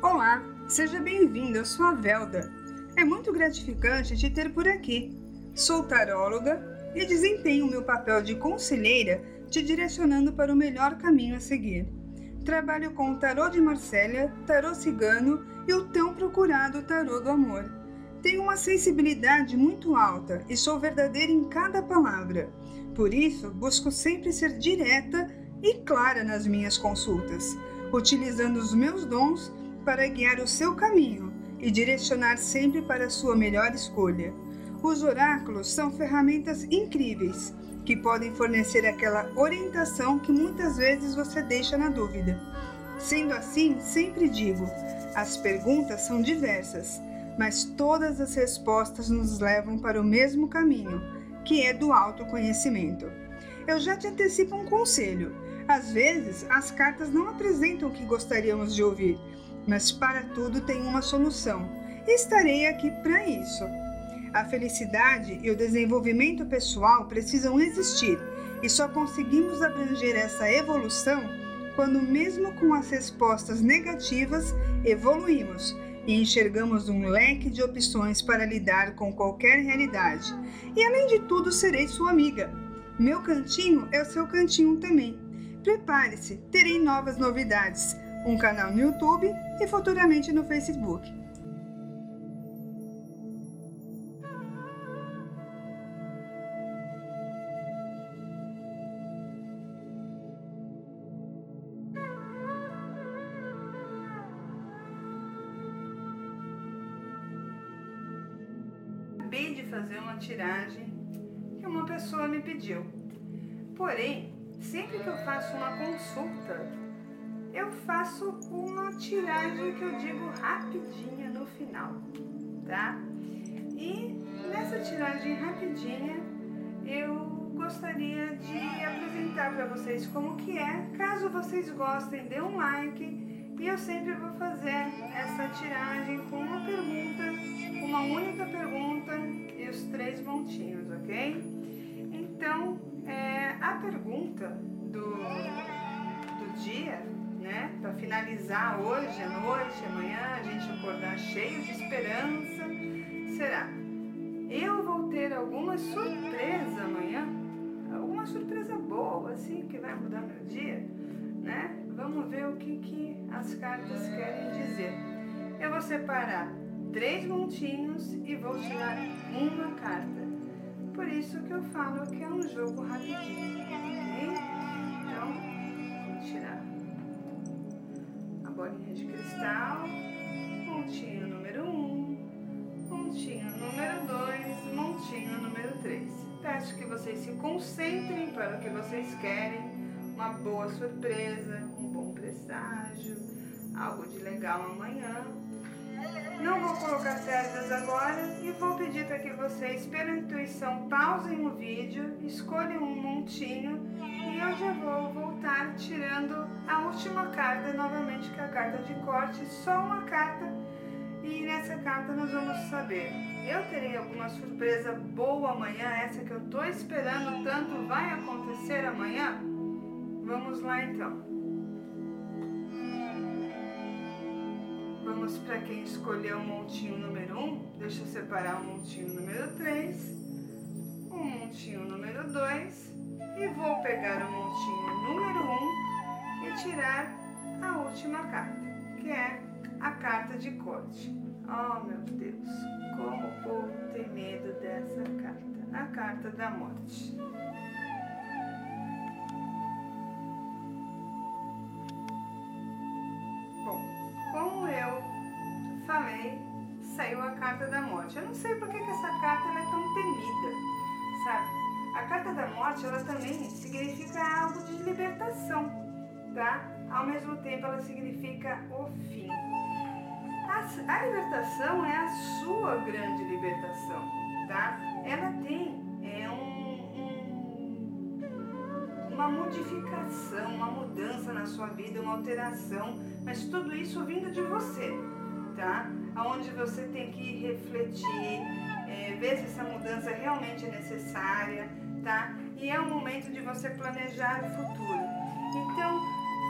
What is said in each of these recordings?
Olá, seja bem-vindo, eu sou a Velda. É muito gratificante te ter por aqui. Sou taróloga e desempenho o meu papel de conselheira te direcionando para o melhor caminho a seguir. Trabalho com o tarô de Marsella, tarô cigano e o tão procurado tarô do amor. Tenho uma sensibilidade muito alta e sou verdadeira em cada palavra. Por isso, busco sempre ser direta e clara nas minhas consultas, utilizando os meus dons para guiar o seu caminho e direcionar sempre para a sua melhor escolha. Os oráculos são ferramentas incríveis que podem fornecer aquela orientação que muitas vezes você deixa na dúvida. Sendo assim, sempre digo: as perguntas são diversas, mas todas as respostas nos levam para o mesmo caminho, que é do autoconhecimento. Eu já te antecipo um conselho. Às vezes, as cartas não apresentam o que gostaríamos de ouvir, mas para tudo tem uma solução. Estarei aqui para isso. A felicidade e o desenvolvimento pessoal precisam existir e só conseguimos abranger essa evolução quando, mesmo com as respostas negativas, evoluímos e enxergamos um leque de opções para lidar com qualquer realidade. E além de tudo, serei sua amiga. Meu cantinho é o seu cantinho também. Prepare-se, terei novas novidades, um canal no YouTube e futuramente no Facebook. acabei de fazer uma tiragem que uma pessoa me pediu. Porém, sempre que eu faço uma consulta, eu faço uma tiragem que eu digo rapidinha no final, tá? E nessa tiragem rapidinha, eu gostaria de apresentar para vocês como que é. Caso vocês gostem, dê um like. E eu sempre vou fazer essa tiragem com uma pergunta uma única pergunta e os três pontinhos, ok? Então, é, a pergunta do, para finalizar hoje à noite, amanhã, a gente acordar cheio de esperança, será: eu vou ter alguma surpresa amanhã? Alguma surpresa boa, assim, que vai mudar meu dia? Né? Vamos ver o que, que as cartas querem dizer. Eu vou separar três montinhos e vou tirar uma carta. Por isso que eu falo que é um jogo rapidinho, de cristal, montinho número 1, um, montinho número 2, montinho número 3. Peço que vocês se concentrem para o que vocês querem, uma boa surpresa, um bom presságio, algo de legal amanhã não vou colocar cerdas agora e vou pedir para que vocês, pela intuição, pausem o vídeo, escolham um montinho e eu já vou voltar tirando a última carta novamente, que é a carta de corte, só uma carta. E nessa carta nós vamos saber, eu terei alguma surpresa boa amanhã, essa que eu estou esperando tanto vai acontecer amanhã? Vamos lá então. Vamos para quem escolheu o montinho número 1. Um. Deixa eu separar o montinho número 3, o montinho número 2 e vou pegar o montinho número 1 um e tirar a última carta, que é a carta de corte. Oh meu Deus, como o povo tem medo dessa carta, a carta da morte. Carta da morte. Eu não sei por que, que essa carta é tão temida, sabe? A carta da morte, ela também significa algo de libertação, tá? Ao mesmo tempo, ela significa o fim. A, a libertação é a sua grande libertação, tá? Ela tem é um, um, uma modificação, uma mudança na sua vida, uma alteração, mas tudo isso vindo de você tá? Onde você tem que refletir, é, ver se essa mudança realmente é necessária, tá? E é o momento de você planejar o futuro. Então,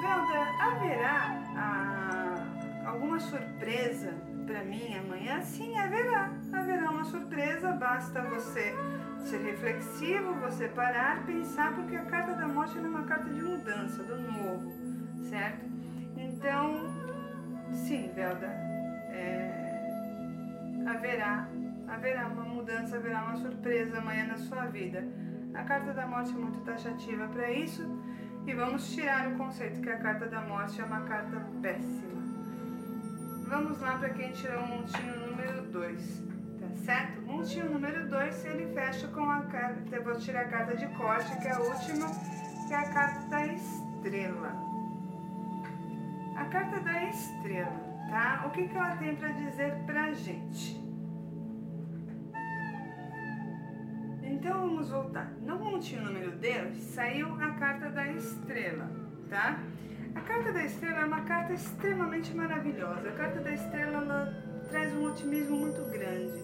Velda, haverá a, alguma surpresa para mim amanhã? Sim, haverá. Haverá uma surpresa, basta você ser reflexivo, você parar, pensar, porque a carta da morte é uma carta de mudança, do novo, certo? Então, sim, Velda, haverá, haverá uma mudança, haverá uma surpresa amanhã na sua vida. A carta da morte é muito taxativa para isso e vamos tirar o conceito que a carta da morte é uma carta péssima. Vamos lá para quem tirou o montinho número 2, tá certo? Montinho número 2, ele fecha com a carta, eu vou tirar a carta de corte, que é a última, que é a carta da estrela. A carta da estrela, tá? O que, que ela tem para dizer pra gente? Então vamos voltar. No montinho número 2 saiu a carta da estrela, tá? A carta da estrela é uma carta extremamente maravilhosa. A carta da estrela ela traz um otimismo muito grande.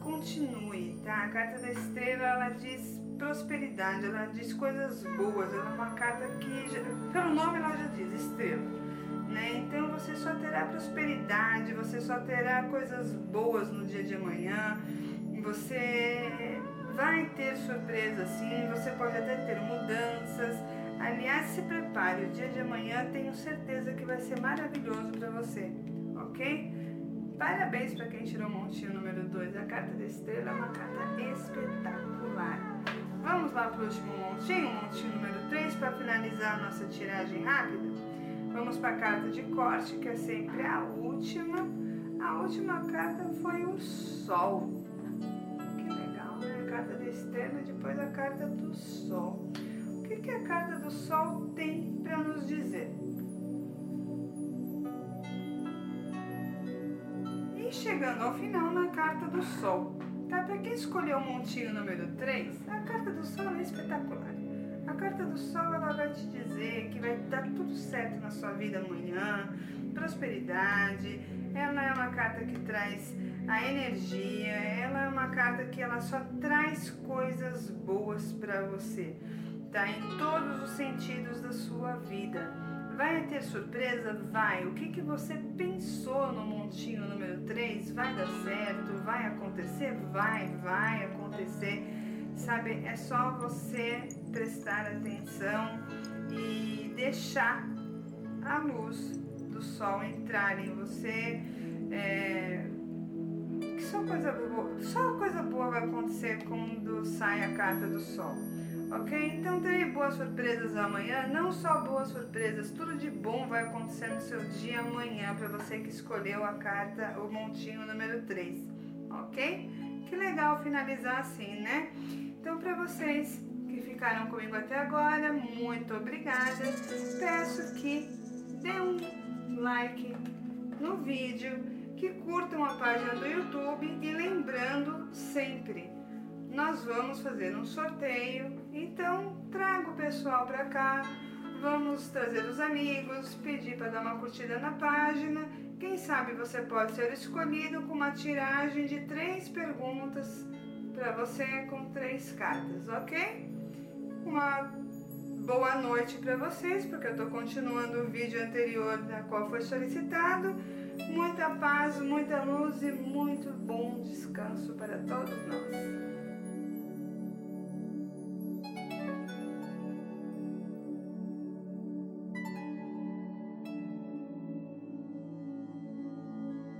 Continue, tá? A carta da estrela ela diz prosperidade, ela diz coisas boas. Ela é uma carta que, pelo nome, ela já diz estrela. Né? Então você só terá prosperidade, você só terá coisas boas no dia de amanhã. Você vai ter surpresa sim, você pode até ter mudanças Aliás, se prepare, o dia de amanhã tenho certeza que vai ser maravilhoso para você, ok? Parabéns para quem tirou o montinho número 2. A carta da estrela é uma carta espetacular. Vamos lá para o último montinho, montinho número 3, para finalizar a nossa tiragem rápida. Vamos para a carta de corte, que é sempre a última. A última carta foi o Sol. Que legal, né? A carta da estrela, depois a carta do Sol que, que a carta do Sol tem para nos dizer? E chegando ao final na carta do Sol, tá? Para quem escolheu o montinho número 3, a carta do Sol é espetacular. A carta do Sol ela vai te dizer que vai dar tudo certo na sua vida amanhã, prosperidade. Ela é uma carta que traz a energia, ela é uma carta que ela só traz coisas boas para você tá? Em todos os sentidos da sua vida. Vai ter surpresa? Vai. O que, que você pensou no montinho número 3? Vai dar certo? Vai acontecer? Vai, vai acontecer. Sabe, é só você prestar atenção e deixar a luz do sol entrar em você. É, que só coisa boa, só coisa boa vai acontecer quando sai a carta do sol ok? Então terei boas surpresas amanhã, não só boas surpresas, tudo de bom vai acontecer no seu dia amanhã para você que escolheu a carta, o montinho número 3, ok? Que legal finalizar assim, né? Então para vocês que ficaram comigo até agora, muito obrigada. Peço que dê um like no vídeo, que curtam a página do YouTube e lembrando sempre nós vamos fazer um sorteio. Então, traga o pessoal para cá, vamos trazer os amigos, pedir para dar uma curtida na página. Quem sabe você pode ser escolhido com uma tiragem de três perguntas para você com três cartas, ok? Uma boa noite para vocês, porque eu estou continuando o vídeo anterior da qual foi solicitado. Muita paz, muita luz e muito bom descanso para todos nós.